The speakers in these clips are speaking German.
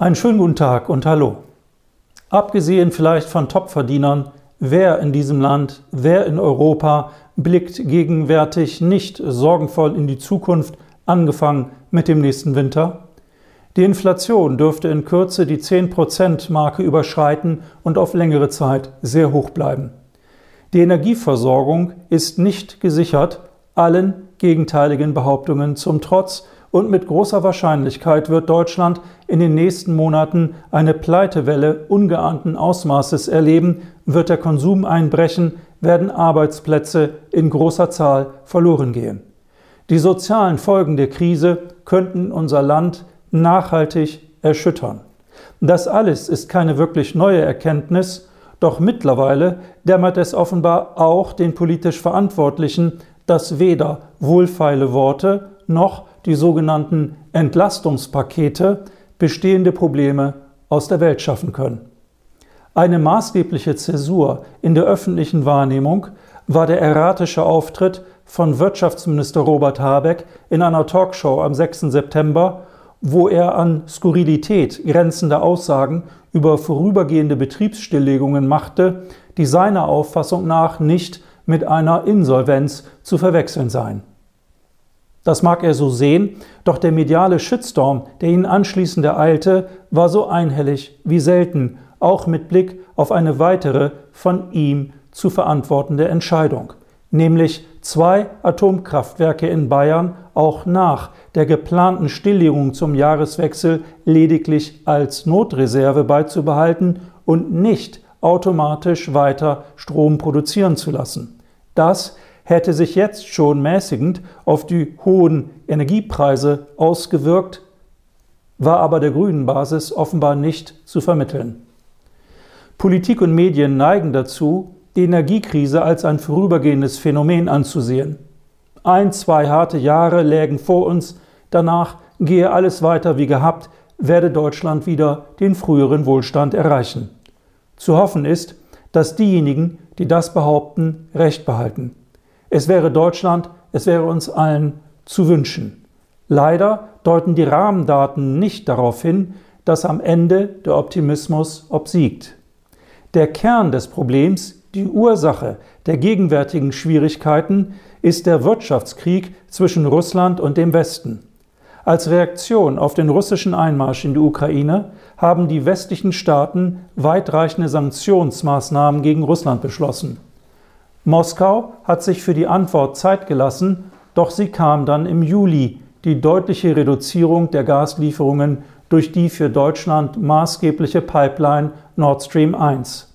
Einen schönen guten Tag und hallo. Abgesehen vielleicht von Topverdienern, wer in diesem Land, wer in Europa blickt gegenwärtig nicht sorgenvoll in die Zukunft, angefangen mit dem nächsten Winter? Die Inflation dürfte in Kürze die 10%-Marke überschreiten und auf längere Zeit sehr hoch bleiben. Die Energieversorgung ist nicht gesichert, allen gegenteiligen Behauptungen zum Trotz, und mit großer Wahrscheinlichkeit wird Deutschland in den nächsten Monaten eine Pleitewelle ungeahnten Ausmaßes erleben, wird der Konsum einbrechen, werden Arbeitsplätze in großer Zahl verloren gehen. Die sozialen Folgen der Krise könnten unser Land nachhaltig erschüttern. Das alles ist keine wirklich neue Erkenntnis, doch mittlerweile dämmert es offenbar auch den politisch Verantwortlichen, dass weder wohlfeile Worte noch die sogenannten Entlastungspakete bestehende Probleme aus der Welt schaffen können. Eine maßgebliche Zäsur in der öffentlichen Wahrnehmung war der erratische Auftritt von Wirtschaftsminister Robert Habeck in einer Talkshow am 6. September, wo er an Skurrilität grenzende Aussagen über vorübergehende Betriebsstilllegungen machte, die seiner Auffassung nach nicht mit einer Insolvenz zu verwechseln seien. Das mag er so sehen, doch der mediale Shitstorm, der ihn anschließend ereilte, war so einhellig wie selten, auch mit Blick auf eine weitere von ihm zu verantwortende Entscheidung, nämlich zwei Atomkraftwerke in Bayern auch nach der geplanten Stilllegung zum Jahreswechsel lediglich als Notreserve beizubehalten und nicht automatisch weiter Strom produzieren zu lassen. Das hätte sich jetzt schon mäßigend auf die hohen Energiepreise ausgewirkt, war aber der grünen Basis offenbar nicht zu vermitteln. Politik und Medien neigen dazu, die Energiekrise als ein vorübergehendes Phänomen anzusehen. Ein, zwei harte Jahre lägen vor uns, danach gehe alles weiter wie gehabt, werde Deutschland wieder den früheren Wohlstand erreichen. Zu hoffen ist, dass diejenigen, die das behaupten, Recht behalten. Es wäre Deutschland, es wäre uns allen zu wünschen. Leider deuten die Rahmendaten nicht darauf hin, dass am Ende der Optimismus obsiegt. Der Kern des Problems, die Ursache der gegenwärtigen Schwierigkeiten, ist der Wirtschaftskrieg zwischen Russland und dem Westen. Als Reaktion auf den russischen Einmarsch in die Ukraine haben die westlichen Staaten weitreichende Sanktionsmaßnahmen gegen Russland beschlossen. Moskau hat sich für die Antwort Zeit gelassen, doch sie kam dann im Juli, die deutliche Reduzierung der Gaslieferungen durch die für Deutschland maßgebliche Pipeline Nord Stream 1.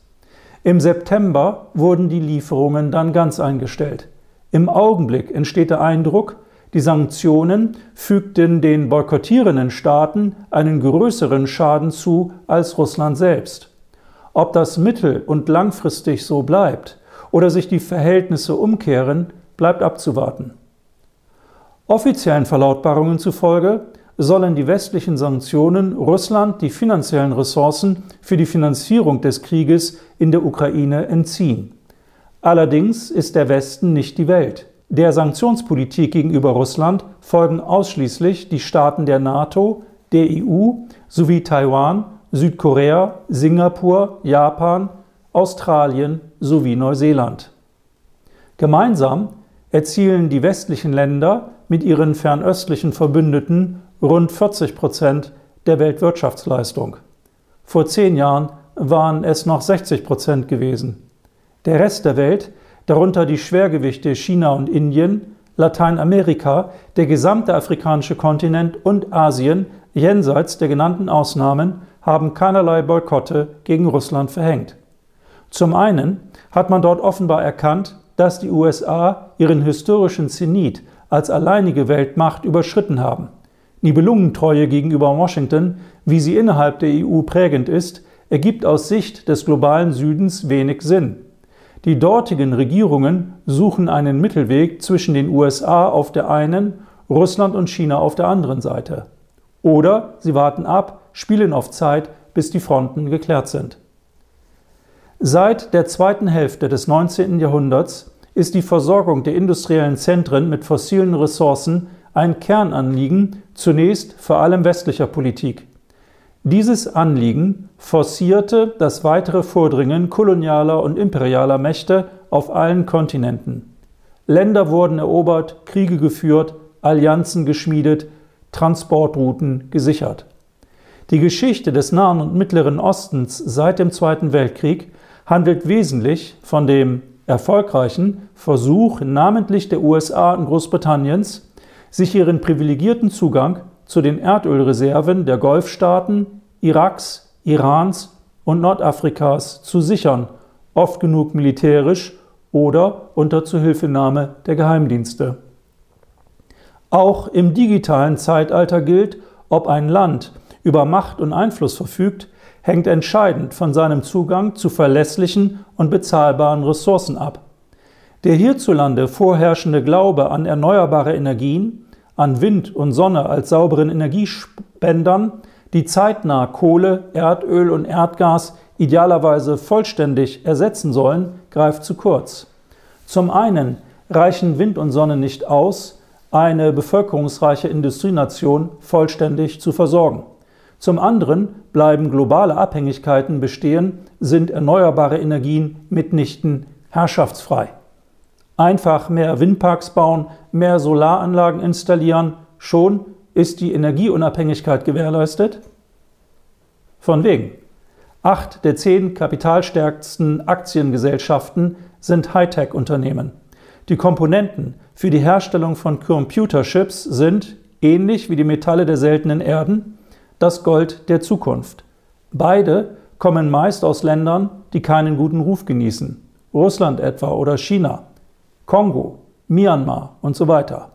Im September wurden die Lieferungen dann ganz eingestellt. Im Augenblick entsteht der Eindruck, die Sanktionen fügten den boykottierenden Staaten einen größeren Schaden zu als Russland selbst. Ob das mittel- und langfristig so bleibt, oder sich die Verhältnisse umkehren, bleibt abzuwarten. Offiziellen Verlautbarungen zufolge sollen die westlichen Sanktionen Russland die finanziellen Ressourcen für die Finanzierung des Krieges in der Ukraine entziehen. Allerdings ist der Westen nicht die Welt. Der Sanktionspolitik gegenüber Russland folgen ausschließlich die Staaten der NATO, der EU sowie Taiwan, Südkorea, Singapur, Japan, Australien sowie Neuseeland. Gemeinsam erzielen die westlichen Länder mit ihren fernöstlichen Verbündeten rund 40 Prozent der Weltwirtschaftsleistung. Vor zehn Jahren waren es noch 60 Prozent gewesen. Der Rest der Welt, darunter die Schwergewichte China und Indien, Lateinamerika, der gesamte afrikanische Kontinent und Asien jenseits der genannten Ausnahmen, haben keinerlei Boykotte gegen Russland verhängt. Zum einen hat man dort offenbar erkannt, dass die USA ihren historischen Zenit als alleinige Weltmacht überschritten haben. Nibelungentreue gegenüber Washington, wie sie innerhalb der EU prägend ist, ergibt aus Sicht des globalen Südens wenig Sinn. Die dortigen Regierungen suchen einen Mittelweg zwischen den USA auf der einen, Russland und China auf der anderen Seite. Oder sie warten ab, spielen auf Zeit, bis die Fronten geklärt sind. Seit der zweiten Hälfte des 19. Jahrhunderts ist die Versorgung der industriellen Zentren mit fossilen Ressourcen ein Kernanliegen zunächst vor allem westlicher Politik. Dieses Anliegen forcierte das weitere Vordringen kolonialer und imperialer Mächte auf allen Kontinenten. Länder wurden erobert, Kriege geführt, Allianzen geschmiedet, Transportrouten gesichert. Die Geschichte des Nahen und Mittleren Ostens seit dem Zweiten Weltkrieg handelt wesentlich von dem erfolgreichen Versuch, namentlich der USA und Großbritanniens, sich ihren privilegierten Zugang zu den Erdölreserven der Golfstaaten, Iraks, Irans und Nordafrikas zu sichern, oft genug militärisch oder unter Zuhilfenahme der Geheimdienste. Auch im digitalen Zeitalter gilt, ob ein Land über Macht und Einfluss verfügt, hängt entscheidend von seinem Zugang zu verlässlichen und bezahlbaren Ressourcen ab. Der hierzulande vorherrschende Glaube an erneuerbare Energien, an Wind und Sonne als sauberen Energiespendern, die zeitnah Kohle, Erdöl und Erdgas idealerweise vollständig ersetzen sollen, greift zu kurz. Zum einen reichen Wind und Sonne nicht aus, eine bevölkerungsreiche Industrienation vollständig zu versorgen. Zum anderen bleiben globale Abhängigkeiten bestehen, sind erneuerbare Energien mitnichten herrschaftsfrei. Einfach mehr Windparks bauen, mehr Solaranlagen installieren, schon ist die Energieunabhängigkeit gewährleistet? Von wegen. Acht der zehn kapitalstärksten Aktiengesellschaften sind Hightech-Unternehmen. Die Komponenten für die Herstellung von Computerships sind, ähnlich wie die Metalle der seltenen Erden, das Gold der Zukunft. Beide kommen meist aus Ländern, die keinen guten Ruf genießen. Russland etwa oder China, Kongo, Myanmar und so weiter.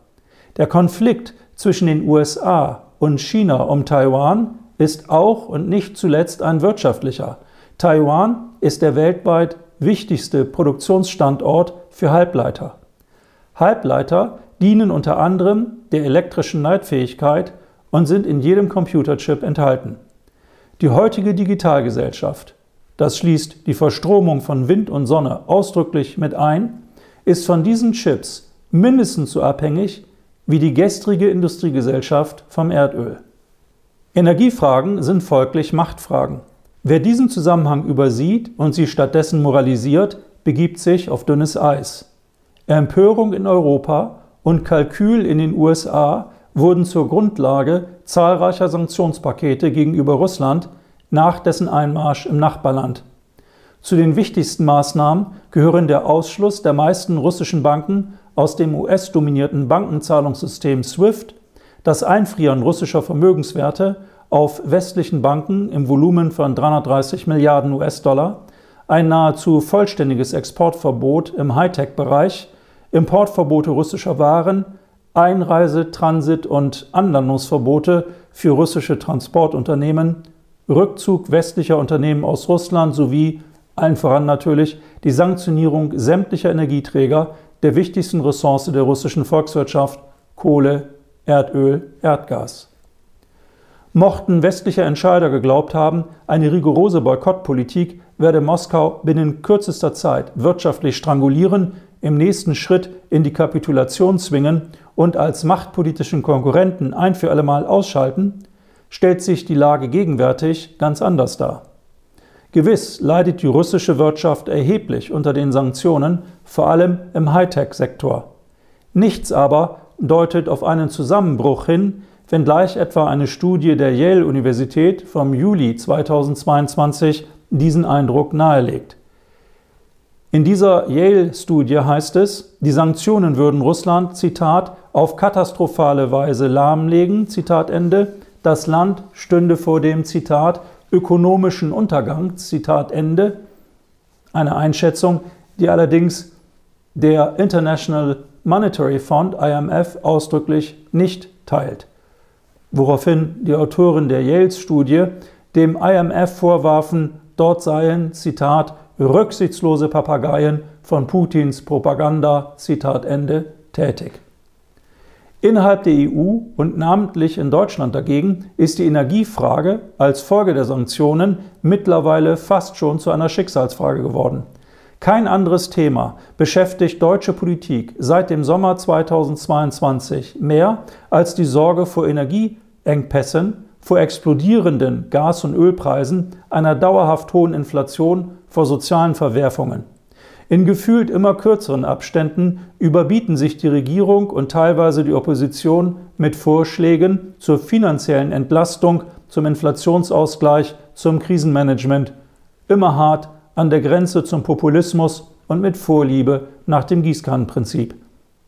Der Konflikt zwischen den USA und China um Taiwan ist auch und nicht zuletzt ein wirtschaftlicher. Taiwan ist der weltweit wichtigste Produktionsstandort für Halbleiter. Halbleiter dienen unter anderem der elektrischen Leitfähigkeit und sind in jedem Computerchip enthalten. Die heutige Digitalgesellschaft, das schließt die Verstromung von Wind und Sonne ausdrücklich mit ein, ist von diesen Chips mindestens so abhängig wie die gestrige Industriegesellschaft vom Erdöl. Energiefragen sind folglich Machtfragen. Wer diesen Zusammenhang übersieht und sie stattdessen moralisiert, begibt sich auf dünnes Eis. Empörung in Europa und Kalkül in den USA wurden zur Grundlage zahlreicher Sanktionspakete gegenüber Russland nach dessen Einmarsch im Nachbarland. Zu den wichtigsten Maßnahmen gehören der Ausschluss der meisten russischen Banken aus dem US-dominierten Bankenzahlungssystem SWIFT, das Einfrieren russischer Vermögenswerte auf westlichen Banken im Volumen von 330 Milliarden US-Dollar, ein nahezu vollständiges Exportverbot im Hightech-Bereich, Importverbote russischer Waren, Einreise-, Transit- und Anlandungsverbote für russische Transportunternehmen, Rückzug westlicher Unternehmen aus Russland sowie, allen voran natürlich, die Sanktionierung sämtlicher Energieträger der wichtigsten Ressource der russischen Volkswirtschaft Kohle, Erdöl, Erdgas. Mochten westliche Entscheider geglaubt haben, eine rigorose Boykottpolitik werde Moskau binnen kürzester Zeit wirtschaftlich strangulieren, im nächsten Schritt in die Kapitulation zwingen und als machtpolitischen Konkurrenten ein für allemal ausschalten, stellt sich die Lage gegenwärtig ganz anders dar. Gewiss leidet die russische Wirtschaft erheblich unter den Sanktionen, vor allem im Hightech-Sektor. Nichts aber deutet auf einen Zusammenbruch hin, wenngleich etwa eine Studie der Yale-Universität vom Juli 2022 diesen Eindruck nahelegt. In dieser Yale-Studie heißt es, die Sanktionen würden Russland, Zitat, auf katastrophale Weise lahmlegen, Zitat Ende, das Land stünde vor dem, Zitat, ökonomischen Untergang, Zitat Ende, eine Einschätzung, die allerdings der International Monetary Fund, IMF, ausdrücklich nicht teilt. Woraufhin die Autoren der Yale-Studie dem IMF vorwarfen, dort seien, Zitat, rücksichtslose Papageien von Putins Propaganda, Zitat Ende, tätig. Innerhalb der EU und namentlich in Deutschland dagegen ist die Energiefrage als Folge der Sanktionen mittlerweile fast schon zu einer Schicksalsfrage geworden. Kein anderes Thema beschäftigt deutsche Politik seit dem Sommer 2022 mehr als die Sorge vor Energieengpässen vor explodierenden Gas- und Ölpreisen, einer dauerhaft hohen Inflation, vor sozialen Verwerfungen. In gefühlt immer kürzeren Abständen überbieten sich die Regierung und teilweise die Opposition mit Vorschlägen zur finanziellen Entlastung, zum Inflationsausgleich, zum Krisenmanagement, immer hart an der Grenze zum Populismus und mit Vorliebe nach dem Gießkannenprinzip.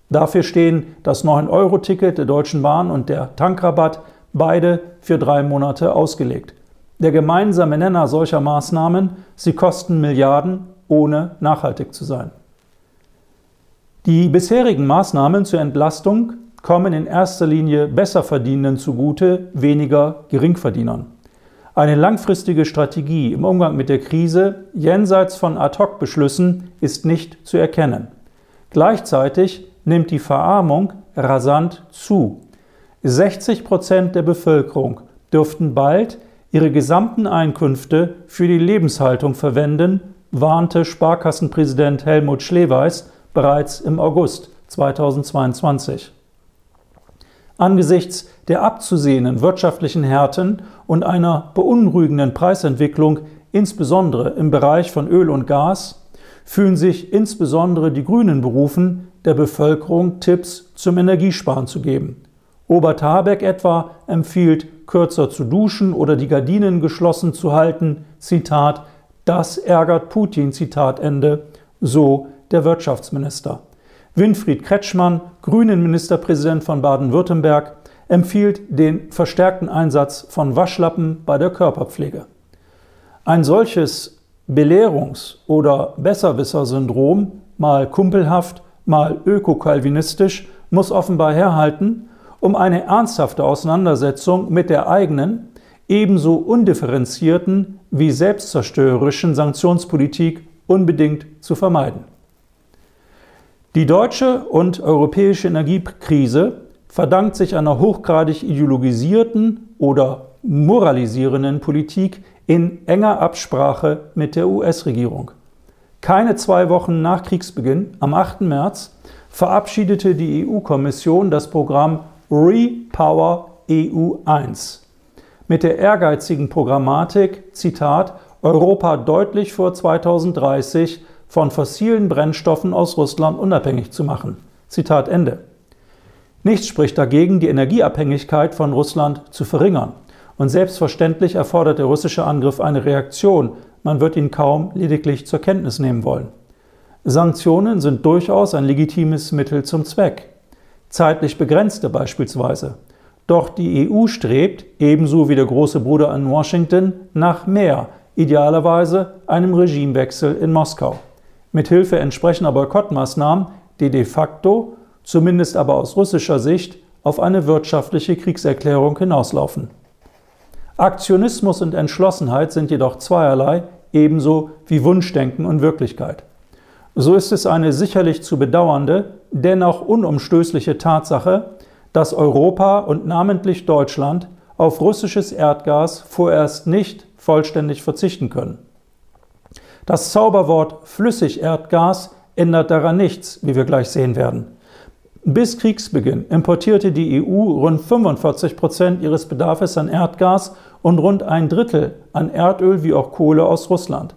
Dafür stehen das 9-Euro-Ticket der Deutschen Bahn und der Tankrabatt, beide für drei Monate ausgelegt. Der gemeinsame Nenner solcher Maßnahmen, sie kosten Milliarden ohne nachhaltig zu sein. Die bisherigen Maßnahmen zur Entlastung kommen in erster Linie Besserverdienenden zugute, weniger Geringverdienern. Eine langfristige Strategie im Umgang mit der Krise jenseits von Ad-hoc-Beschlüssen ist nicht zu erkennen. Gleichzeitig nimmt die Verarmung rasant zu. 60 Prozent der Bevölkerung dürften bald ihre gesamten Einkünfte für die Lebenshaltung verwenden, warnte Sparkassenpräsident Helmut Schleweis bereits im August 2022. Angesichts der abzusehenden wirtschaftlichen Härten und einer beunruhigenden Preisentwicklung, insbesondere im Bereich von Öl und Gas, fühlen sich insbesondere die Grünen berufen, der Bevölkerung Tipps zum Energiesparen zu geben. Obert Habeck etwa empfiehlt, kürzer zu duschen oder die Gardinen geschlossen zu halten. Zitat, das ärgert Putin, Zitat Ende, so der Wirtschaftsminister. Winfried Kretschmann, Grünen Ministerpräsident von Baden-Württemberg, empfiehlt den verstärkten Einsatz von Waschlappen bei der Körperpflege. Ein solches Belehrungs- oder Besserwisser-Syndrom, mal kumpelhaft, mal ökokalvinistisch, muss offenbar herhalten, um eine ernsthafte Auseinandersetzung mit der eigenen, ebenso undifferenzierten wie selbstzerstörerischen Sanktionspolitik unbedingt zu vermeiden. Die deutsche und europäische Energiekrise verdankt sich einer hochgradig ideologisierten oder moralisierenden Politik in enger Absprache mit der US-Regierung. Keine zwei Wochen nach Kriegsbeginn, am 8. März, verabschiedete die EU-Kommission das Programm Repower EU 1 mit der ehrgeizigen Programmatik, Zitat, Europa deutlich vor 2030 von fossilen Brennstoffen aus Russland unabhängig zu machen. Zitat Ende. Nichts spricht dagegen, die Energieabhängigkeit von Russland zu verringern. Und selbstverständlich erfordert der russische Angriff eine Reaktion. Man wird ihn kaum lediglich zur Kenntnis nehmen wollen. Sanktionen sind durchaus ein legitimes Mittel zum Zweck. Zeitlich begrenzte beispielsweise. Doch die EU strebt, ebenso wie der große Bruder in Washington, nach mehr, idealerweise einem Regimewechsel in Moskau mithilfe entsprechender Boykottmaßnahmen, die de facto, zumindest aber aus russischer Sicht, auf eine wirtschaftliche Kriegserklärung hinauslaufen. Aktionismus und Entschlossenheit sind jedoch zweierlei, ebenso wie Wunschdenken und Wirklichkeit. So ist es eine sicherlich zu bedauernde, dennoch unumstößliche Tatsache, dass Europa und namentlich Deutschland auf russisches Erdgas vorerst nicht vollständig verzichten können. Das Zauberwort Flüssigerdgas ändert daran nichts, wie wir gleich sehen werden. Bis Kriegsbeginn importierte die EU rund 45 Prozent ihres Bedarfs an Erdgas und rund ein Drittel an Erdöl wie auch Kohle aus Russland.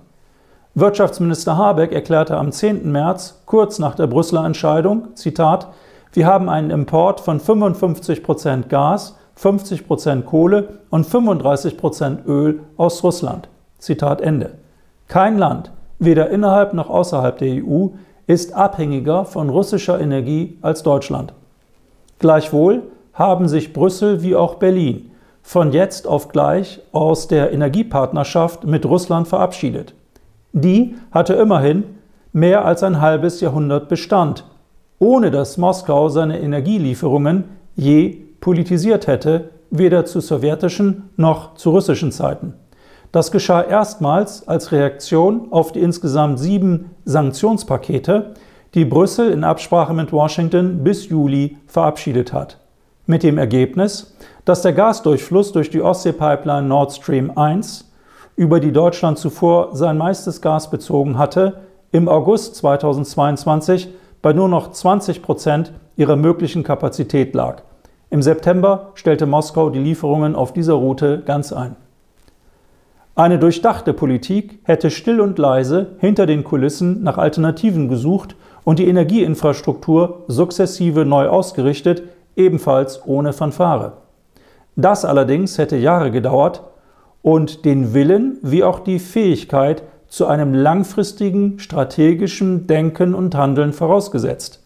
Wirtschaftsminister Habeck erklärte am 10. März, kurz nach der Brüsseler Entscheidung, Zitat, wir haben einen Import von 55 Prozent Gas, 50 Prozent Kohle und 35 Prozent Öl aus Russland. Zitat Ende. Kein Land, weder innerhalb noch außerhalb der EU, ist abhängiger von russischer Energie als Deutschland. Gleichwohl haben sich Brüssel wie auch Berlin von jetzt auf gleich aus der Energiepartnerschaft mit Russland verabschiedet. Die hatte immerhin mehr als ein halbes Jahrhundert Bestand, ohne dass Moskau seine Energielieferungen je politisiert hätte, weder zu sowjetischen noch zu russischen Zeiten. Das geschah erstmals als Reaktion auf die insgesamt sieben Sanktionspakete, die Brüssel in Absprache mit Washington bis Juli verabschiedet hat. Mit dem Ergebnis, dass der Gasdurchfluss durch die Ostsee-Pipeline Nord Stream 1, über die Deutschland zuvor sein meistes Gas bezogen hatte, im August 2022 bei nur noch 20 Prozent ihrer möglichen Kapazität lag. Im September stellte Moskau die Lieferungen auf dieser Route ganz ein. Eine durchdachte Politik hätte still und leise hinter den Kulissen nach Alternativen gesucht und die Energieinfrastruktur sukzessive neu ausgerichtet, ebenfalls ohne Fanfare. Das allerdings hätte Jahre gedauert und den Willen wie auch die Fähigkeit zu einem langfristigen strategischen Denken und Handeln vorausgesetzt.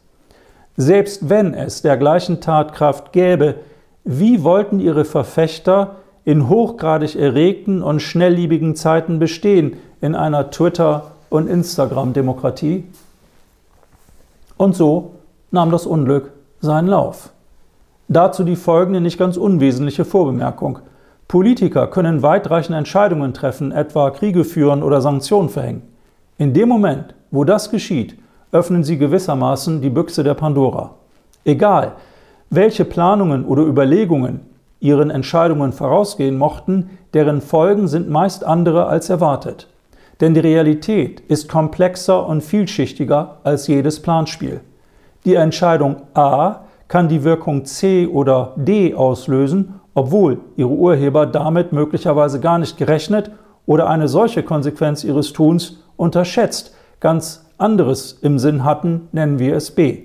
Selbst wenn es dergleichen Tatkraft gäbe, wie wollten ihre Verfechter in hochgradig erregten und schnellliebigen Zeiten bestehen in einer Twitter- und Instagram-Demokratie? Und so nahm das Unglück seinen Lauf. Dazu die folgende nicht ganz unwesentliche Vorbemerkung. Politiker können weitreichende Entscheidungen treffen, etwa Kriege führen oder Sanktionen verhängen. In dem Moment, wo das geschieht, öffnen sie gewissermaßen die Büchse der Pandora. Egal, welche Planungen oder Überlegungen ihren Entscheidungen vorausgehen mochten, deren Folgen sind meist andere als erwartet. Denn die Realität ist komplexer und vielschichtiger als jedes Planspiel. Die Entscheidung A kann die Wirkung C oder D auslösen, obwohl ihre Urheber damit möglicherweise gar nicht gerechnet oder eine solche Konsequenz ihres Tuns unterschätzt, ganz anderes im Sinn hatten, nennen wir es B.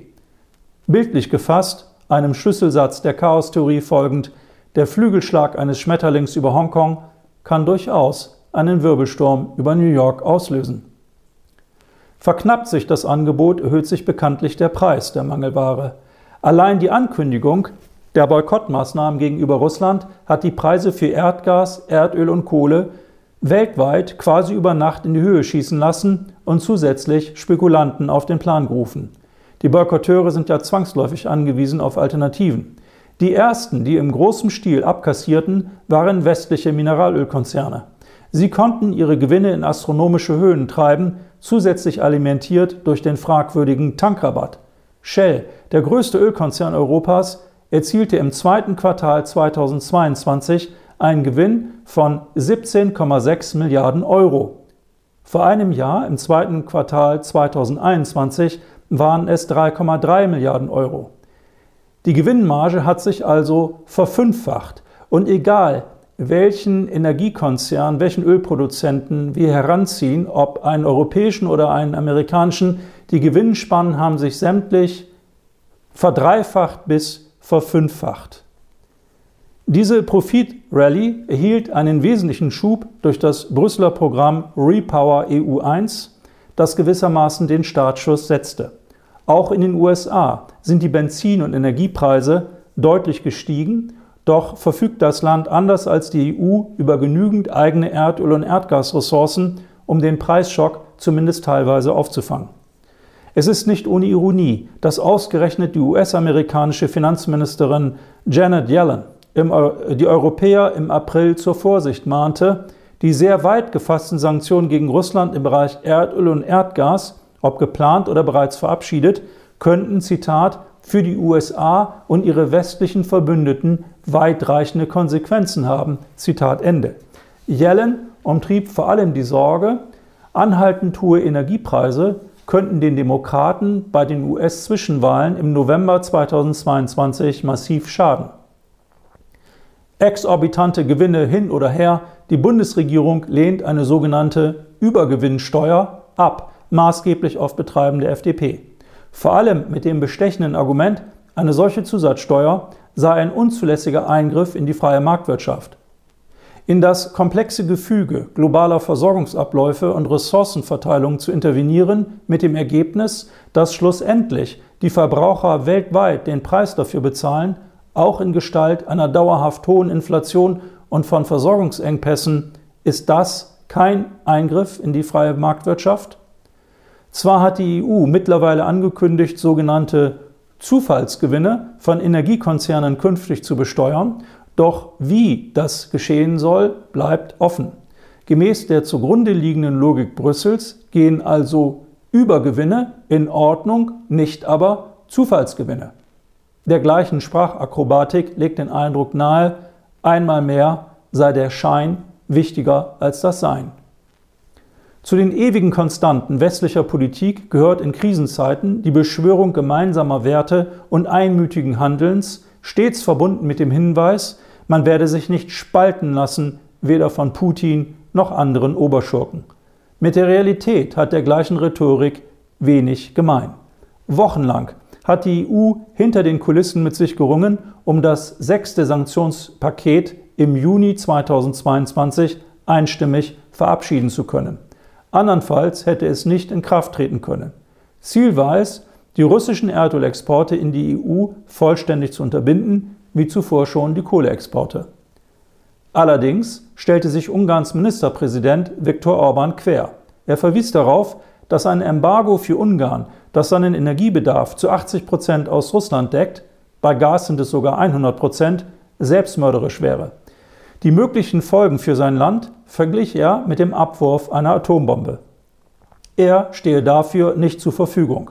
Bildlich gefasst, einem Schlüsselsatz der Chaostheorie folgend, der Flügelschlag eines Schmetterlings über Hongkong kann durchaus einen Wirbelsturm über New York auslösen. Verknappt sich das Angebot, erhöht sich bekanntlich der Preis der Mangelware. Allein die Ankündigung der Boykottmaßnahmen gegenüber Russland hat die Preise für Erdgas, Erdöl und Kohle weltweit quasi über Nacht in die Höhe schießen lassen und zusätzlich Spekulanten auf den Plan gerufen. Die Boykotteure sind ja zwangsläufig angewiesen auf Alternativen. Die ersten, die im großen Stil abkassierten, waren westliche Mineralölkonzerne. Sie konnten ihre Gewinne in astronomische Höhen treiben, zusätzlich alimentiert durch den fragwürdigen Tankrabatt. Shell, der größte Ölkonzern Europas, erzielte im zweiten Quartal 2022 einen Gewinn von 17,6 Milliarden Euro. Vor einem Jahr, im zweiten Quartal 2021, waren es 3,3 Milliarden Euro. Die Gewinnmarge hat sich also verfünffacht. Und egal, welchen Energiekonzern, welchen Ölproduzenten wir heranziehen, ob einen europäischen oder einen amerikanischen, die Gewinnspannen haben sich sämtlich verdreifacht bis verfünffacht. Diese Profit-Rally erhielt einen wesentlichen Schub durch das Brüsseler Programm Repower EU1, das gewissermaßen den Startschuss setzte. Auch in den USA sind die Benzin- und Energiepreise deutlich gestiegen, doch verfügt das Land anders als die EU über genügend eigene Erdöl- und Erdgasressourcen, um den Preisschock zumindest teilweise aufzufangen. Es ist nicht ohne Ironie, dass ausgerechnet die US-amerikanische Finanzministerin Janet Yellen die Europäer im April zur Vorsicht mahnte, die sehr weit gefassten Sanktionen gegen Russland im Bereich Erdöl und Erdgas ob geplant oder bereits verabschiedet, könnten, Zitat, für die USA und ihre westlichen Verbündeten weitreichende Konsequenzen haben. Zitat Ende. Yellen umtrieb vor allem die Sorge, anhaltend hohe Energiepreise könnten den Demokraten bei den US-Zwischenwahlen im November 2022 massiv schaden. Exorbitante Gewinne hin oder her, die Bundesregierung lehnt eine sogenannte Übergewinnsteuer ab maßgeblich auf Betreiben der FDP. Vor allem mit dem bestechenden Argument, eine solche Zusatzsteuer sei ein unzulässiger Eingriff in die freie Marktwirtschaft. In das komplexe Gefüge globaler Versorgungsabläufe und Ressourcenverteilung zu intervenieren, mit dem Ergebnis, dass schlussendlich die Verbraucher weltweit den Preis dafür bezahlen, auch in Gestalt einer dauerhaft hohen Inflation und von Versorgungsengpässen, ist das kein Eingriff in die freie Marktwirtschaft? Zwar hat die EU mittlerweile angekündigt, sogenannte Zufallsgewinne von Energiekonzernen künftig zu besteuern, doch wie das geschehen soll, bleibt offen. Gemäß der zugrunde liegenden Logik Brüssels gehen also Übergewinne in Ordnung, nicht aber Zufallsgewinne. Dergleichen Sprachakrobatik legt den Eindruck nahe, einmal mehr sei der Schein wichtiger als das Sein. Zu den ewigen Konstanten westlicher Politik gehört in Krisenzeiten die Beschwörung gemeinsamer Werte und einmütigen Handelns, stets verbunden mit dem Hinweis, man werde sich nicht spalten lassen, weder von Putin noch anderen Oberschurken. Mit der Realität hat dergleichen Rhetorik wenig gemein. Wochenlang hat die EU hinter den Kulissen mit sich gerungen, um das sechste Sanktionspaket im Juni 2022 einstimmig verabschieden zu können. Andernfalls hätte es nicht in Kraft treten können. Ziel war es, die russischen Erdölexporte in die EU vollständig zu unterbinden, wie zuvor schon die Kohleexporte. Allerdings stellte sich Ungarns Ministerpräsident Viktor Orban quer. Er verwies darauf, dass ein Embargo für Ungarn, das seinen Energiebedarf zu 80 Prozent aus Russland deckt, bei Gas sind es sogar 100 Prozent, selbstmörderisch wäre. Die möglichen Folgen für sein Land verglich er mit dem Abwurf einer Atombombe. Er stehe dafür nicht zur Verfügung.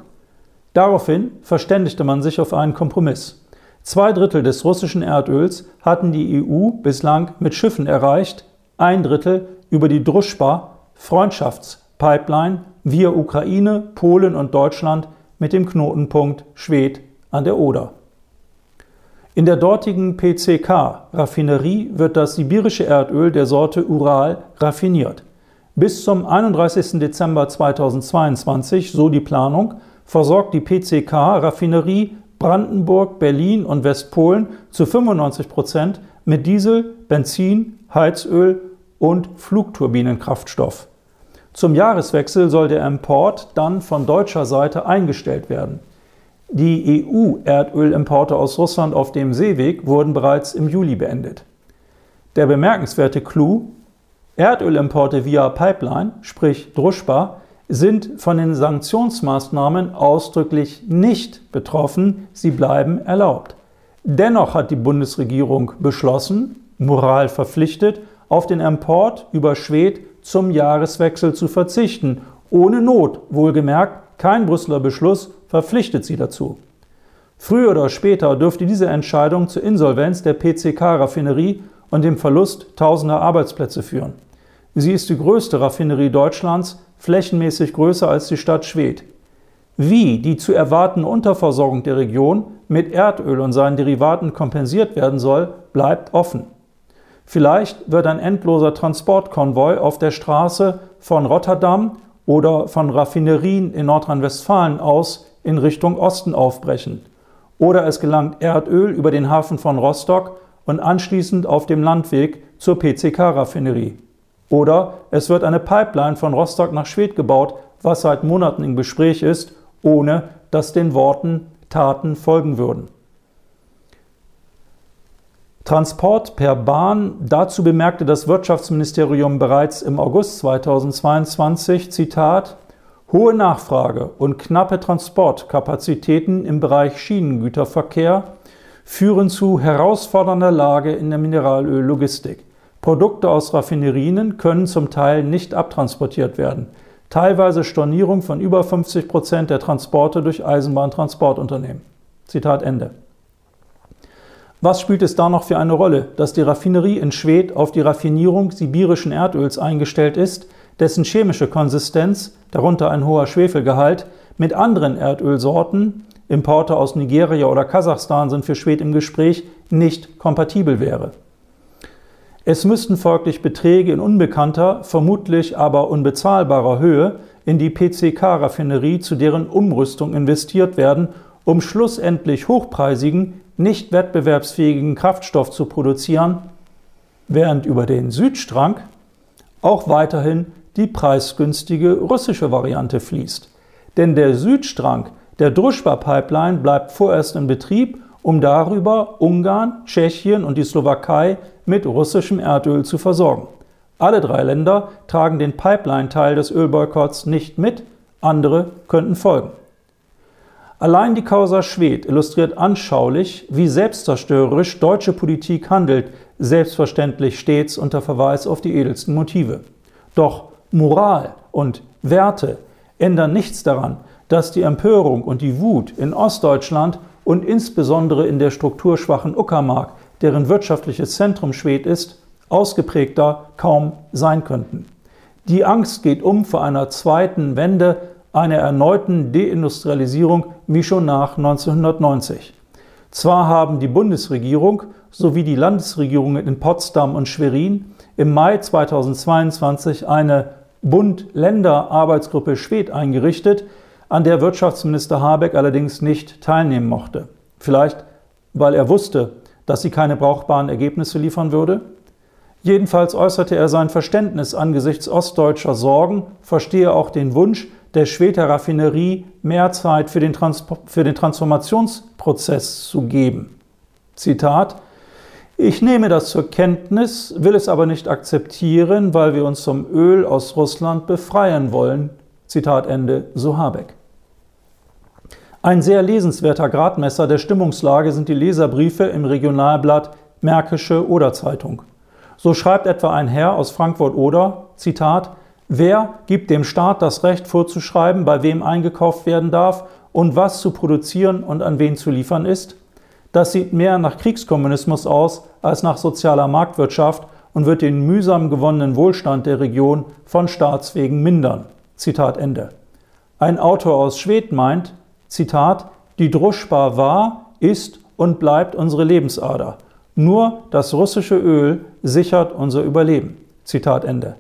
Daraufhin verständigte man sich auf einen Kompromiss. Zwei Drittel des russischen Erdöls hatten die EU bislang mit Schiffen erreicht, ein Drittel über die Druschba Freundschaftspipeline via Ukraine, Polen und Deutschland mit dem Knotenpunkt Schwedt an der Oder. In der dortigen PCK-Raffinerie wird das sibirische Erdöl der Sorte Ural raffiniert. Bis zum 31. Dezember 2022, so die Planung, versorgt die PCK-Raffinerie Brandenburg, Berlin und Westpolen zu 95 Prozent mit Diesel, Benzin, Heizöl und Flugturbinenkraftstoff. Zum Jahreswechsel soll der Import dann von deutscher Seite eingestellt werden. Die EU-Erdölimporte aus Russland auf dem Seeweg wurden bereits im Juli beendet. Der bemerkenswerte Clou: Erdölimporte via Pipeline, sprich Druschba, sind von den Sanktionsmaßnahmen ausdrücklich nicht betroffen, sie bleiben erlaubt. Dennoch hat die Bundesregierung beschlossen, moral verpflichtet, auf den Import über Schwed zum Jahreswechsel zu verzichten, ohne Not, wohlgemerkt, kein Brüsseler Beschluss verpflichtet sie dazu. Früher oder später dürfte diese Entscheidung zur Insolvenz der PCK-Raffinerie und dem Verlust tausender Arbeitsplätze führen. Sie ist die größte Raffinerie Deutschlands, flächenmäßig größer als die Stadt Schwedt. Wie die zu erwartende Unterversorgung der Region mit Erdöl und seinen Derivaten kompensiert werden soll, bleibt offen. Vielleicht wird ein endloser Transportkonvoi auf der Straße von Rotterdam oder von Raffinerien in Nordrhein-Westfalen aus in Richtung Osten aufbrechen. Oder es gelangt Erdöl über den Hafen von Rostock und anschließend auf dem Landweg zur PCK-Raffinerie. Oder es wird eine Pipeline von Rostock nach Schwedt gebaut, was seit Monaten im Gespräch ist, ohne dass den Worten Taten folgen würden. Transport per Bahn. Dazu bemerkte das Wirtschaftsministerium bereits im August 2022, Zitat, hohe Nachfrage und knappe Transportkapazitäten im Bereich Schienengüterverkehr führen zu herausfordernder Lage in der Mineralöllogistik. Produkte aus Raffinerien können zum Teil nicht abtransportiert werden. Teilweise Stornierung von über 50 Prozent der Transporte durch Eisenbahntransportunternehmen. Zitat Ende. Was spielt es da noch für eine Rolle, dass die Raffinerie in Schwedt auf die Raffinierung sibirischen Erdöls eingestellt ist, dessen chemische Konsistenz, darunter ein hoher Schwefelgehalt, mit anderen Erdölsorten, Importe aus Nigeria oder Kasachstan sind für Schwed im Gespräch, nicht kompatibel wäre. Es müssten folglich Beträge in unbekannter, vermutlich aber unbezahlbarer Höhe in die PCK-Raffinerie zu deren Umrüstung investiert werden, um schlussendlich hochpreisigen, nicht wettbewerbsfähigen Kraftstoff zu produzieren, während über den Südstrang auch weiterhin die preisgünstige russische Variante fließt. Denn der Südstrang der Druschba-Pipeline bleibt vorerst in Betrieb um darüber Ungarn, Tschechien und die Slowakei mit russischem Erdöl zu versorgen. Alle drei Länder tragen den Pipeline-Teil des Ölboykotts nicht mit, andere könnten folgen. Allein die Causa Schwed illustriert anschaulich, wie selbstzerstörerisch deutsche Politik handelt, selbstverständlich stets unter Verweis auf die edelsten Motive. Doch Moral und Werte ändern nichts daran, dass die Empörung und die Wut in Ostdeutschland und insbesondere in der strukturschwachen Uckermark, deren wirtschaftliches Zentrum Schwed ist, ausgeprägter kaum sein könnten. Die Angst geht um vor einer zweiten Wende, einer erneuten Deindustrialisierung wie schon nach 1990. Zwar haben die Bundesregierung sowie die Landesregierungen in Potsdam und Schwerin im Mai 2022 eine Bund-Länder-Arbeitsgruppe Schwed eingerichtet, an der Wirtschaftsminister Habeck allerdings nicht teilnehmen mochte. Vielleicht, weil er wusste, dass sie keine brauchbaren Ergebnisse liefern würde? Jedenfalls äußerte er sein Verständnis angesichts ostdeutscher Sorgen, verstehe auch den Wunsch, der Schweder Raffinerie mehr Zeit für den, Trans für den Transformationsprozess zu geben. Zitat ich nehme das zur Kenntnis, will es aber nicht akzeptieren, weil wir uns vom Öl aus Russland befreien wollen. Zitat Ende, so Habeck. Ein sehr lesenswerter Gradmesser der Stimmungslage sind die Leserbriefe im Regionalblatt Märkische Oder Zeitung. So schreibt etwa ein Herr aus Frankfurt-Oder, Zitat, Wer gibt dem Staat das Recht vorzuschreiben, bei wem eingekauft werden darf und was zu produzieren und an wen zu liefern ist? Das sieht mehr nach Kriegskommunismus aus als nach sozialer Marktwirtschaft und wird den mühsam gewonnenen Wohlstand der Region von Staatswegen mindern. Zitat Ende. Ein Autor aus Schwedt meint, Zitat, die Druschbar war, ist und bleibt unsere Lebensader. Nur das russische Öl sichert unser Überleben. Zitat Ende.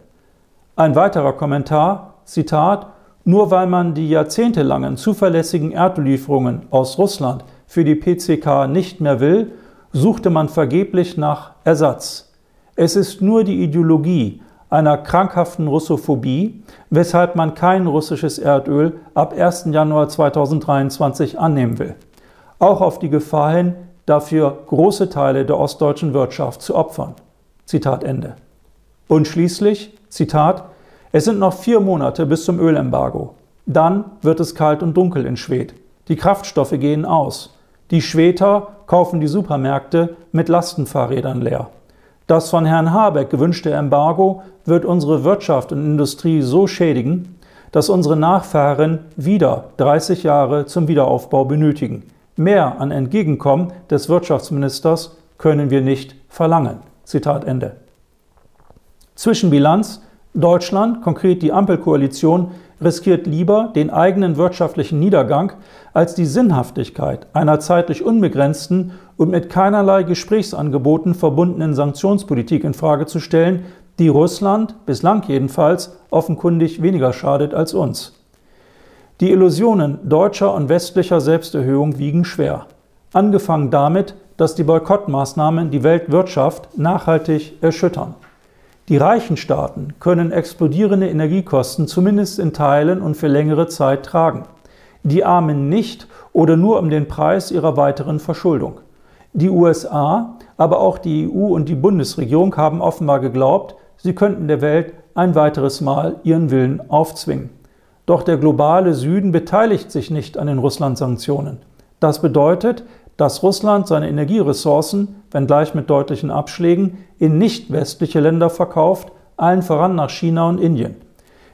Ein weiterer Kommentar, Zitat, nur weil man die jahrzehntelangen zuverlässigen Erdlieferungen aus Russland für die PCK nicht mehr will, suchte man vergeblich nach Ersatz. Es ist nur die Ideologie einer krankhaften Russophobie, weshalb man kein russisches Erdöl ab 1. Januar 2023 annehmen will. Auch auf die Gefahr hin, dafür große Teile der ostdeutschen Wirtschaft zu opfern. Zitat Ende. Und schließlich, Zitat, es sind noch vier Monate bis zum Ölembargo. Dann wird es kalt und dunkel in Schwed. Die Kraftstoffe gehen aus. Die Schweter kaufen die Supermärkte mit Lastenfahrrädern leer. Das von Herrn Habeck gewünschte Embargo wird unsere Wirtschaft und Industrie so schädigen, dass unsere Nachfahren wieder 30 Jahre zum Wiederaufbau benötigen. Mehr an Entgegenkommen des Wirtschaftsministers können wir nicht verlangen. Zitat Ende. Zwischenbilanz Deutschland, konkret die Ampelkoalition, riskiert lieber den eigenen wirtschaftlichen Niedergang als die Sinnhaftigkeit einer zeitlich unbegrenzten und mit keinerlei Gesprächsangeboten verbundenen Sanktionspolitik in Frage zu stellen, die Russland, bislang jedenfalls, offenkundig weniger schadet als uns. Die Illusionen deutscher und westlicher Selbsterhöhung wiegen schwer. Angefangen damit, dass die Boykottmaßnahmen die Weltwirtschaft nachhaltig erschüttern. Die reichen Staaten können explodierende Energiekosten zumindest in Teilen und für längere Zeit tragen. Die Armen nicht oder nur um den Preis ihrer weiteren Verschuldung. Die USA, aber auch die EU und die Bundesregierung haben offenbar geglaubt, sie könnten der Welt ein weiteres Mal ihren Willen aufzwingen. Doch der globale Süden beteiligt sich nicht an den Russland-Sanktionen. Das bedeutet, dass Russland seine Energieressourcen, wenngleich mit deutlichen Abschlägen, in nicht westliche Länder verkauft, allen voran nach China und Indien.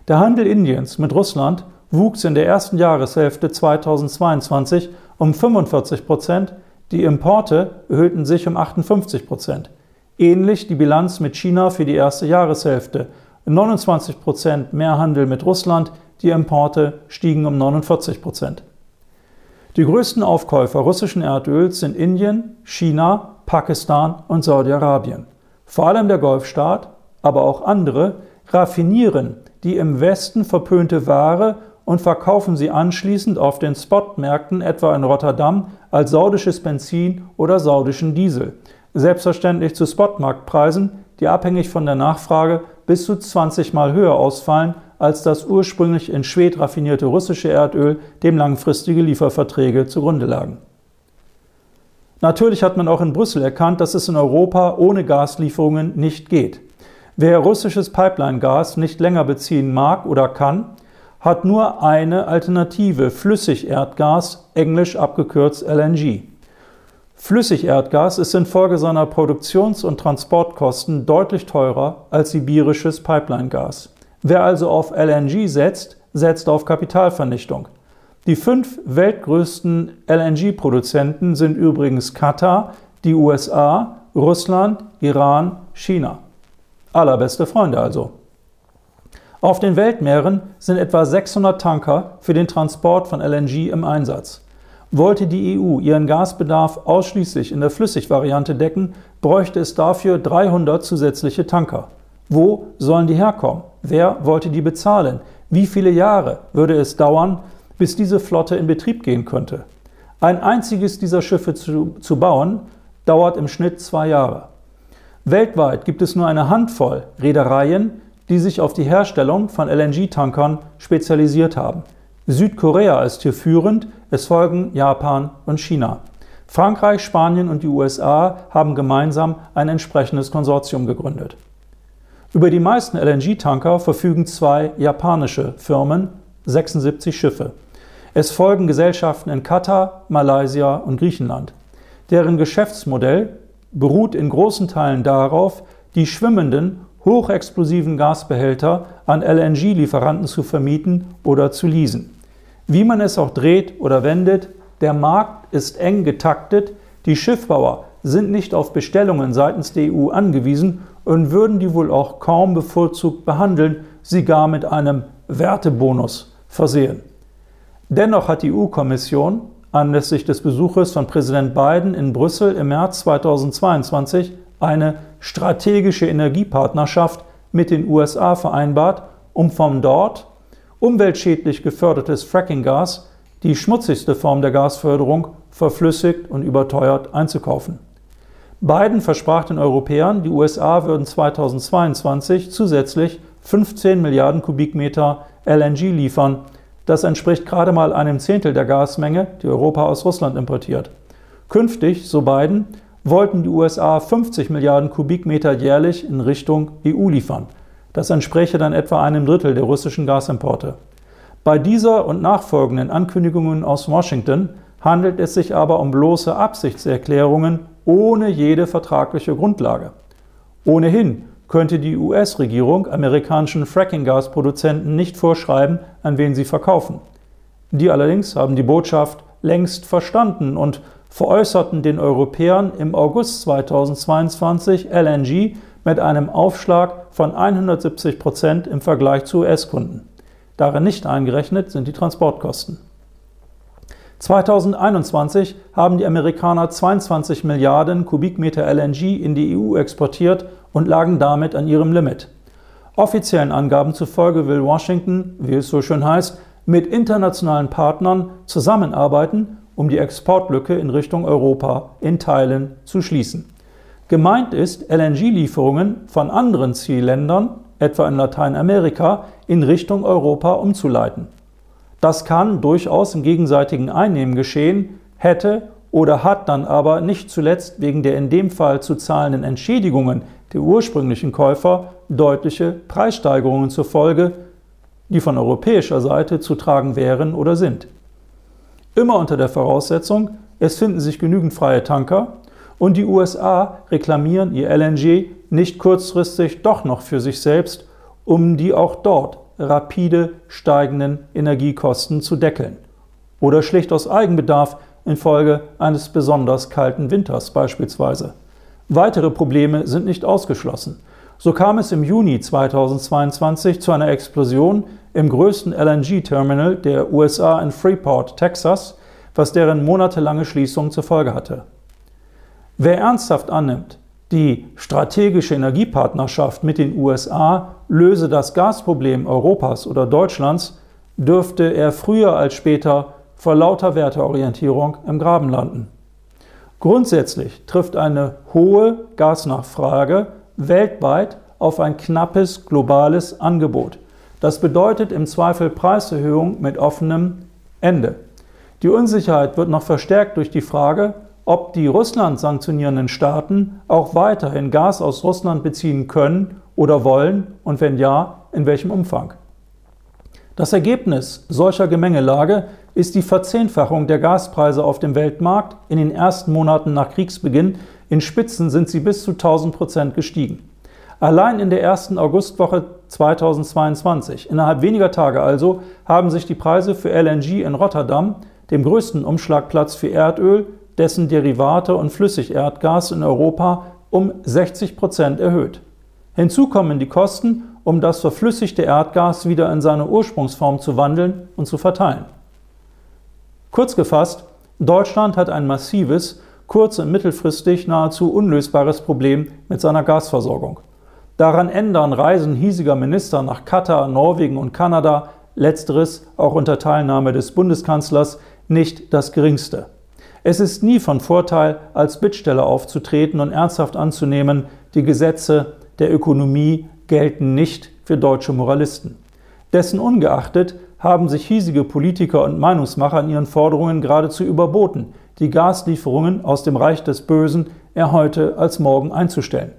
Der Handel Indiens mit Russland wuchs in der ersten Jahreshälfte 2022 um 45 Prozent, die Importe erhöhten sich um 58 Prozent. Ähnlich die Bilanz mit China für die erste Jahreshälfte. 29 Prozent mehr Handel mit Russland, die Importe stiegen um 49 Prozent. Die größten Aufkäufer russischen Erdöls sind Indien, China, Pakistan und Saudi-Arabien. Vor allem der Golfstaat, aber auch andere, raffinieren die im Westen verpönte Ware und verkaufen sie anschließend auf den Spotmärkten etwa in Rotterdam als saudisches Benzin oder saudischen Diesel. Selbstverständlich zu Spotmarktpreisen, die abhängig von der Nachfrage bis zu 20 Mal höher ausfallen als das ursprünglich in Schwed raffinierte russische Erdöl, dem langfristige Lieferverträge zugrunde lagen. Natürlich hat man auch in Brüssel erkannt, dass es in Europa ohne Gaslieferungen nicht geht. Wer russisches Pipeline-Gas nicht länger beziehen mag oder kann, hat nur eine Alternative, Flüssigerdgas, englisch abgekürzt LNG. Flüssigerdgas ist infolge seiner Produktions- und Transportkosten deutlich teurer als sibirisches Pipeline-Gas. Wer also auf LNG setzt, setzt auf Kapitalvernichtung. Die fünf weltgrößten LNG-Produzenten sind übrigens Katar, die USA, Russland, Iran, China. Allerbeste Freunde also. Auf den Weltmeeren sind etwa 600 Tanker für den Transport von LNG im Einsatz. Wollte die EU ihren Gasbedarf ausschließlich in der Flüssigvariante decken, bräuchte es dafür 300 zusätzliche Tanker. Wo sollen die herkommen? Wer wollte die bezahlen? Wie viele Jahre würde es dauern, bis diese Flotte in Betrieb gehen könnte? Ein einziges dieser Schiffe zu, zu bauen, dauert im Schnitt zwei Jahre. Weltweit gibt es nur eine Handvoll Reedereien, die sich auf die Herstellung von LNG-Tankern spezialisiert haben. Südkorea ist hier führend, es folgen Japan und China. Frankreich, Spanien und die USA haben gemeinsam ein entsprechendes Konsortium gegründet. Über die meisten LNG-Tanker verfügen zwei japanische Firmen, 76 Schiffe. Es folgen Gesellschaften in Katar, Malaysia und Griechenland. Deren Geschäftsmodell beruht in großen Teilen darauf, die schwimmenden, hochexplosiven Gasbehälter an LNG-Lieferanten zu vermieten oder zu leasen. Wie man es auch dreht oder wendet, der Markt ist eng getaktet, die Schiffbauer sind nicht auf Bestellungen seitens der EU angewiesen und würden die wohl auch kaum bevorzugt behandeln, sie gar mit einem Wertebonus versehen. Dennoch hat die EU-Kommission anlässlich des Besuches von Präsident Biden in Brüssel im März 2022 eine strategische Energiepartnerschaft mit den USA vereinbart, um vom dort umweltschädlich gefördertes Frackinggas, die schmutzigste Form der Gasförderung, verflüssigt und überteuert einzukaufen. Biden versprach den Europäern, die USA würden 2022 zusätzlich 15 Milliarden Kubikmeter LNG liefern. Das entspricht gerade mal einem Zehntel der Gasmenge, die Europa aus Russland importiert. Künftig, so Biden, wollten die USA 50 Milliarden Kubikmeter jährlich in Richtung EU liefern. Das entspräche dann etwa einem Drittel der russischen Gasimporte. Bei dieser und nachfolgenden Ankündigungen aus Washington handelt es sich aber um bloße Absichtserklärungen ohne jede vertragliche Grundlage. Ohnehin könnte die US-Regierung amerikanischen Fracking-Gasproduzenten nicht vorschreiben, an wen sie verkaufen. Die allerdings haben die Botschaft längst verstanden und veräußerten den Europäern im August 2022 LNG mit einem Aufschlag von 170 Prozent im Vergleich zu US-Kunden. Darin nicht eingerechnet sind die Transportkosten. 2021 haben die Amerikaner 22 Milliarden Kubikmeter LNG in die EU exportiert und lagen damit an ihrem Limit. Offiziellen Angaben zufolge will Washington, wie es so schön heißt, mit internationalen Partnern zusammenarbeiten, um die Exportlücke in Richtung Europa in Teilen zu schließen. Gemeint ist, LNG-Lieferungen von anderen Zielländern, etwa in Lateinamerika, in Richtung Europa umzuleiten. Das kann durchaus im gegenseitigen Einnehmen geschehen, hätte oder hat dann aber nicht zuletzt wegen der in dem Fall zu zahlenden Entschädigungen der ursprünglichen Käufer deutliche Preissteigerungen zur Folge, die von europäischer Seite zu tragen wären oder sind. Immer unter der Voraussetzung, es finden sich genügend freie Tanker und die USA reklamieren ihr LNG nicht kurzfristig doch noch für sich selbst, um die auch dort rapide steigenden Energiekosten zu deckeln. Oder schlicht aus Eigenbedarf infolge eines besonders kalten Winters beispielsweise. Weitere Probleme sind nicht ausgeschlossen. So kam es im Juni 2022 zu einer Explosion im größten LNG-Terminal der USA in Freeport, Texas, was deren monatelange Schließung zur Folge hatte. Wer ernsthaft annimmt, die strategische Energiepartnerschaft mit den USA löse das Gasproblem Europas oder Deutschlands, dürfte er früher als später vor lauter Werteorientierung im Graben landen. Grundsätzlich trifft eine hohe Gasnachfrage weltweit auf ein knappes globales Angebot. Das bedeutet im Zweifel Preiserhöhung mit offenem Ende. Die Unsicherheit wird noch verstärkt durch die Frage, ob die Russland sanktionierenden Staaten auch weiterhin Gas aus Russland beziehen können oder wollen und wenn ja, in welchem Umfang. Das Ergebnis solcher Gemengelage ist die Verzehnfachung der Gaspreise auf dem Weltmarkt in den ersten Monaten nach Kriegsbeginn. In Spitzen sind sie bis zu 1000 Prozent gestiegen. Allein in der ersten Augustwoche 2022, innerhalb weniger Tage also, haben sich die Preise für LNG in Rotterdam, dem größten Umschlagplatz für Erdöl, dessen Derivate und Flüssigerdgas in Europa um 60 Prozent erhöht. Hinzu kommen die Kosten, um das verflüssigte Erdgas wieder in seine Ursprungsform zu wandeln und zu verteilen. Kurz gefasst, Deutschland hat ein massives, kurz- und mittelfristig nahezu unlösbares Problem mit seiner Gasversorgung. Daran ändern Reisen hiesiger Minister nach Katar, Norwegen und Kanada, letzteres auch unter Teilnahme des Bundeskanzlers, nicht das geringste. Es ist nie von Vorteil, als Bittsteller aufzutreten und ernsthaft anzunehmen, die Gesetze der Ökonomie gelten nicht für deutsche Moralisten. Dessen ungeachtet haben sich hiesige Politiker und Meinungsmacher in ihren Forderungen geradezu überboten, die Gaslieferungen aus dem Reich des Bösen eher heute als morgen einzustellen.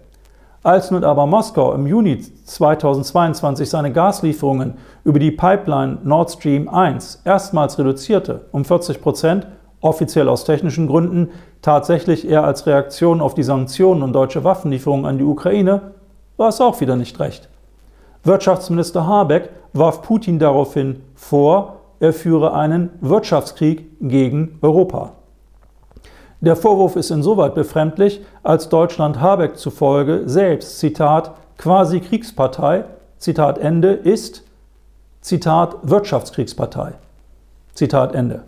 Als nun aber Moskau im Juni 2022 seine Gaslieferungen über die Pipeline Nord Stream 1 erstmals reduzierte um 40 Prozent, offiziell aus technischen Gründen, tatsächlich eher als Reaktion auf die Sanktionen und deutsche Waffenlieferungen an die Ukraine, war es auch wieder nicht recht. Wirtschaftsminister Habeck warf Putin daraufhin vor, er führe einen Wirtschaftskrieg gegen Europa. Der Vorwurf ist insoweit befremdlich, als Deutschland Habeck zufolge selbst, Zitat, quasi Kriegspartei, Zitat Ende, ist, Zitat, Wirtschaftskriegspartei. Zitat Ende.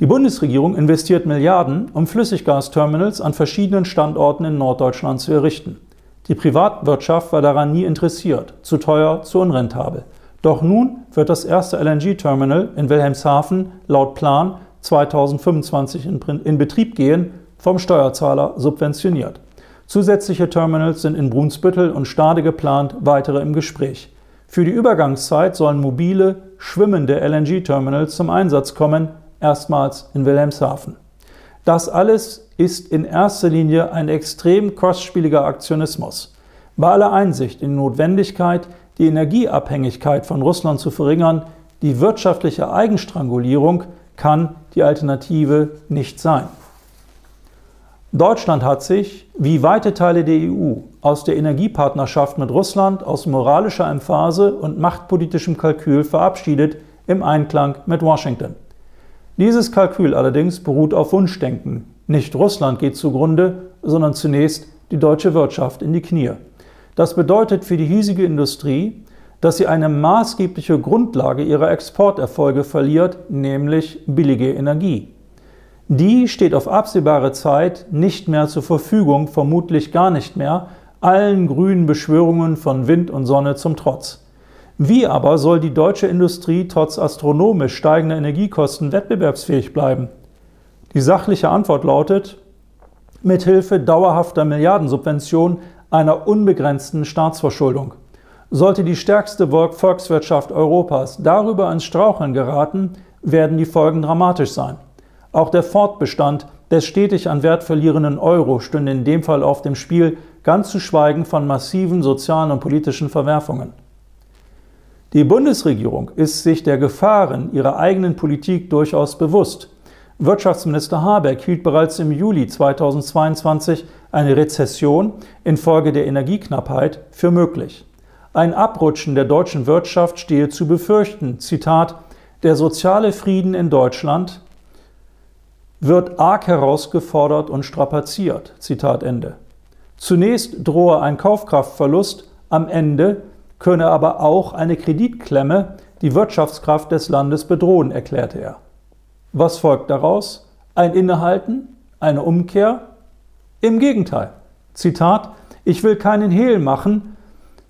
Die Bundesregierung investiert Milliarden, um Flüssiggasterminals an verschiedenen Standorten in Norddeutschland zu errichten. Die Privatwirtschaft war daran nie interessiert, zu teuer, zu unrentabel. Doch nun wird das erste LNG-Terminal in Wilhelmshaven laut Plan 2025 in, in Betrieb gehen, vom Steuerzahler subventioniert. Zusätzliche Terminals sind in Brunsbüttel und Stade geplant, weitere im Gespräch. Für die Übergangszeit sollen mobile, schwimmende LNG-Terminals zum Einsatz kommen, erstmals in Wilhelmshaven. Das alles ist in erster Linie ein extrem kostspieliger Aktionismus. Bei aller Einsicht in die Notwendigkeit, die Energieabhängigkeit von Russland zu verringern, die wirtschaftliche Eigenstrangulierung kann die Alternative nicht sein. Deutschland hat sich, wie weite Teile der EU, aus der Energiepartnerschaft mit Russland aus moralischer Emphase und machtpolitischem Kalkül verabschiedet im Einklang mit Washington. Dieses Kalkül allerdings beruht auf Wunschdenken. Nicht Russland geht zugrunde, sondern zunächst die deutsche Wirtschaft in die Knie. Das bedeutet für die hiesige Industrie, dass sie eine maßgebliche Grundlage ihrer Exporterfolge verliert, nämlich billige Energie. Die steht auf absehbare Zeit nicht mehr zur Verfügung, vermutlich gar nicht mehr, allen grünen Beschwörungen von Wind und Sonne zum Trotz. Wie aber soll die deutsche Industrie trotz astronomisch steigender Energiekosten wettbewerbsfähig bleiben? Die sachliche Antwort lautet, mithilfe dauerhafter Milliardensubventionen einer unbegrenzten Staatsverschuldung. Sollte die stärkste Volkswirtschaft Europas darüber ins Straucheln geraten, werden die Folgen dramatisch sein. Auch der Fortbestand des stetig an Wert verlierenden Euro stünde in dem Fall auf dem Spiel, ganz zu schweigen von massiven sozialen und politischen Verwerfungen. Die Bundesregierung ist sich der Gefahren ihrer eigenen Politik durchaus bewusst. Wirtschaftsminister Habeck hielt bereits im Juli 2022 eine Rezession infolge der Energieknappheit für möglich. Ein Abrutschen der deutschen Wirtschaft stehe zu befürchten. Zitat: Der soziale Frieden in Deutschland wird arg herausgefordert und strapaziert. Zitat Ende. Zunächst drohe ein Kaufkraftverlust, am Ende könne aber auch eine Kreditklemme die Wirtschaftskraft des Landes bedrohen, erklärte er. Was folgt daraus? Ein Innehalten? Eine Umkehr? Im Gegenteil. Zitat, ich will keinen Hehl machen,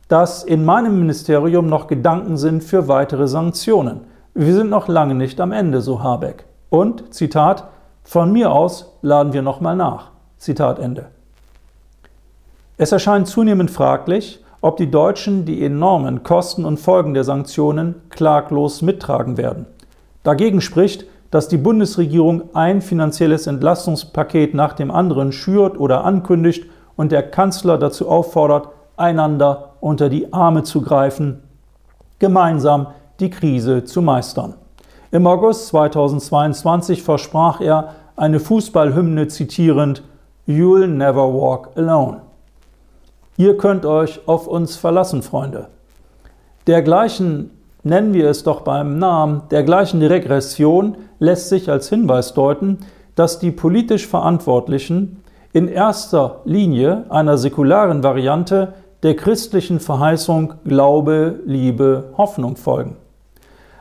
dass in meinem Ministerium noch Gedanken sind für weitere Sanktionen. Wir sind noch lange nicht am Ende, so Habeck. Und, Zitat, von mir aus laden wir nochmal nach. Zitat Ende. Es erscheint zunehmend fraglich, ob die Deutschen die enormen Kosten und Folgen der Sanktionen klaglos mittragen werden. Dagegen spricht, dass die Bundesregierung ein finanzielles Entlastungspaket nach dem anderen schürt oder ankündigt und der Kanzler dazu auffordert, einander unter die Arme zu greifen, gemeinsam die Krise zu meistern. Im August 2022 versprach er eine Fußballhymne zitierend You'll never walk alone. Ihr könnt euch auf uns verlassen, Freunde. Dergleichen, nennen wir es doch beim Namen, dergleichen Regression lässt sich als Hinweis deuten, dass die politisch Verantwortlichen in erster Linie einer säkularen Variante der christlichen Verheißung Glaube, Liebe, Hoffnung folgen.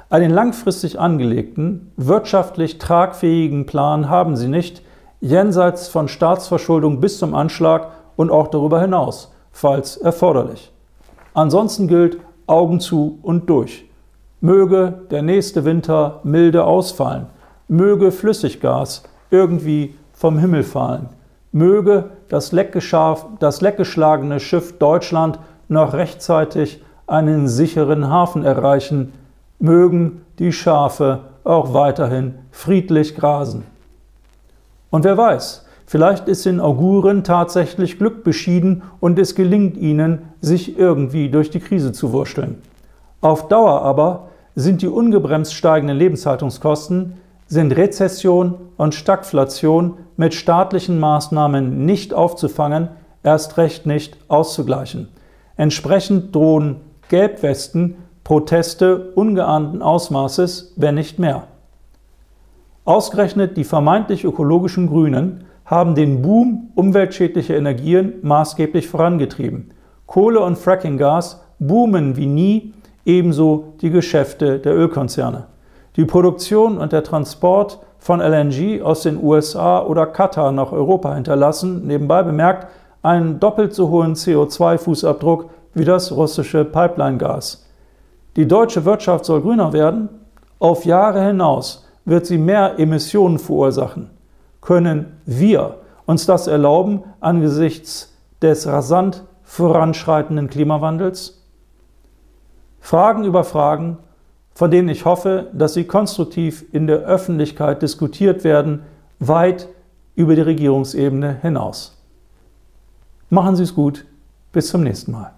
Einen langfristig angelegten, wirtschaftlich tragfähigen Plan haben sie nicht, jenseits von Staatsverschuldung bis zum Anschlag und auch darüber hinaus, falls erforderlich. Ansonsten gilt Augen zu und durch. Möge der nächste Winter milde ausfallen, möge Flüssiggas irgendwie vom Himmel fallen, möge das leckgeschlagene Schiff Deutschland noch rechtzeitig einen sicheren Hafen erreichen, mögen die Schafe auch weiterhin friedlich grasen. Und wer weiß, vielleicht ist in Auguren tatsächlich Glück beschieden und es gelingt ihnen, sich irgendwie durch die Krise zu wursteln. Auf Dauer aber sind die ungebremst steigenden Lebenshaltungskosten, sind Rezession und Stagflation mit staatlichen Maßnahmen nicht aufzufangen, erst recht nicht auszugleichen. Entsprechend drohen Gelbwesten Proteste ungeahnten Ausmaßes, wenn nicht mehr. Ausgerechnet die vermeintlich ökologischen Grünen haben den Boom umweltschädlicher Energien maßgeblich vorangetrieben. Kohle- und Frackinggas boomen wie nie, ebenso die Geschäfte der Ölkonzerne. Die Produktion und der Transport von LNG aus den USA oder Katar nach Europa hinterlassen, nebenbei bemerkt, einen doppelt so hohen CO2-Fußabdruck wie das russische Pipeline-Gas. Die deutsche Wirtschaft soll grüner werden, auf Jahre hinaus wird sie mehr Emissionen verursachen. Können wir uns das erlauben angesichts des rasant voranschreitenden Klimawandels? Fragen über Fragen, von denen ich hoffe, dass sie konstruktiv in der Öffentlichkeit diskutiert werden, weit über die Regierungsebene hinaus. Machen Sie es gut, bis zum nächsten Mal.